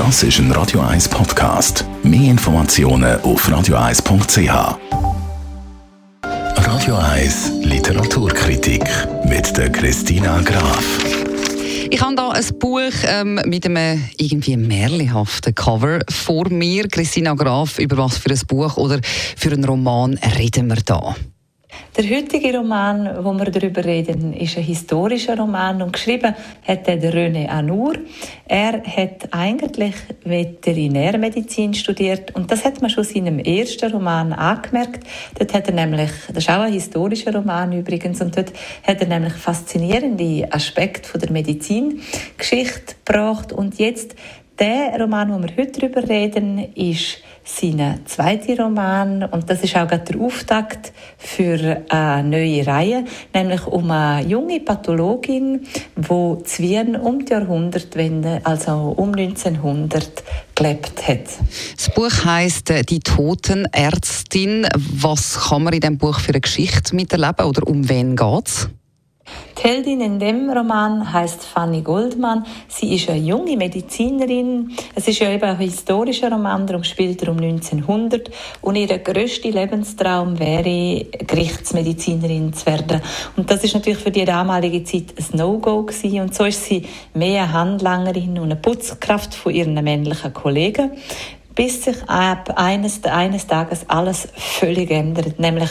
Das ist ein Radio 1 Podcast. Mehr Informationen auf radio1.ch. Radio 1 Literaturkritik mit der Christina Graf. Ich habe hier ein Buch ähm, mit einem irgendwie märchenhaften Cover vor mir. Christina Graf, über was für ein Buch oder für einen Roman reden wir da? Der heutige Roman, wo wir darüber reden, ist ein historischer Roman und geschrieben hat der René Anour. Er hat eigentlich Veterinärmedizin studiert und das hat man schon in seinem ersten Roman angemerkt. Dort hat er nämlich, das ist auch ein historischer Roman übrigens, und dort hat er nämlich faszinierende Aspekte von der Medizingeschichte gebracht und jetzt der Roman, wo wir heute darüber reden, ist sein zweiter Roman und das ist auch der Auftakt für eine neue Reihe, nämlich um eine junge Pathologin, die zu Wien um die Jahrhundertwende, also um 1900, gelebt hat. Das Buch heißt äh, Die Totenärztin. Was kann man in dem Buch für eine Geschichte miterleben oder um wen geht's? Die Heldin in dem Roman heißt Fanny Goldman. Sie ist eine junge Medizinerin. Es ist ja eben ein historischer Roman, darum spielt er um 1900. Und ihr grösster Lebenstraum wäre, Gerichtsmedizinerin zu werden. Und das ist natürlich für die damalige Zeit ein No-Go gewesen. Und so ist sie mehr eine Handlangerin und eine Putzkraft von ihren männlichen Kollegen bis sich ab eines, eines Tages alles völlig ändert, nämlich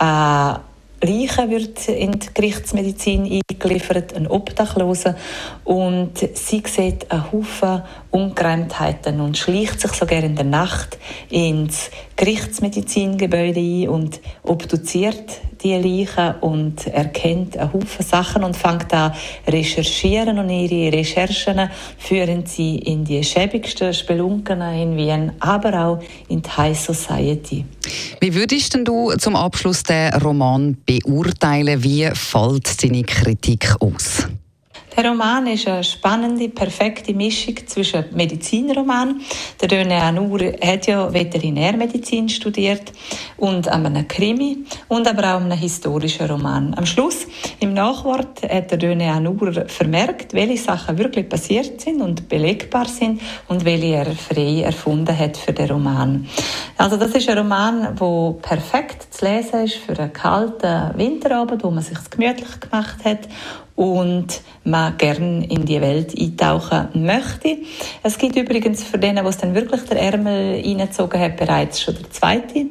äh, Leichen wird in die Gerichtsmedizin eingeliefert, ein Obdachloser. Und sie sieht einen Haufen Ungereimtheiten und schleicht sich sogar in der Nacht ins Gerichtsmedizingebäude ein und obduziert die Leichen und erkennt einen Haufen Sachen und fängt an recherchieren und ihre Recherchen führen sie in die schäbigsten Spelunken in Wien, aber auch in die High Society. Wie würdest du zum Abschluss den Roman beurteilen? Wie fällt deine Kritik aus? Der Roman ist eine spannende, perfekte Mischung zwischen Medizinroman. Der René Anour hat ja Veterinärmedizin studiert und einem Krimi und aber auch einem historischen Roman. Am Schluss, im Nachwort, hat der René Anour vermerkt, welche Sachen wirklich passiert sind und belegbar sind und welche er frei erfunden hat für den Roman. Also das ist ein Roman, der perfekt zu lesen ist für einen kalten Winterabend, wo man sich gemütlich gemacht hat und man gerne in die Welt eintauchen möchte. Es gibt übrigens für denen, die dann wirklich der Ärmel reingezogen hat, bereits schon der zweite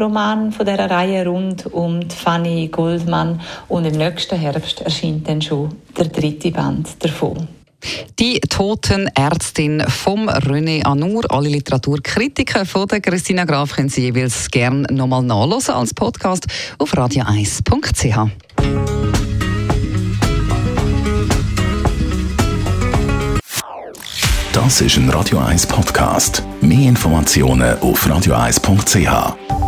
Roman von dieser Reihe rund um Fanny Goldman und im nächsten Herbst erscheint dann schon der dritte Band davon. Die Totenärztin vom René Anour. Alle Literaturkritiker von der Christina Graf können Sie jeweils gerne nochmal nachlesen als Podcast auf radio1.ch. Das ist ein Radio 1 Podcast. Mehr Informationen auf radio1.ch.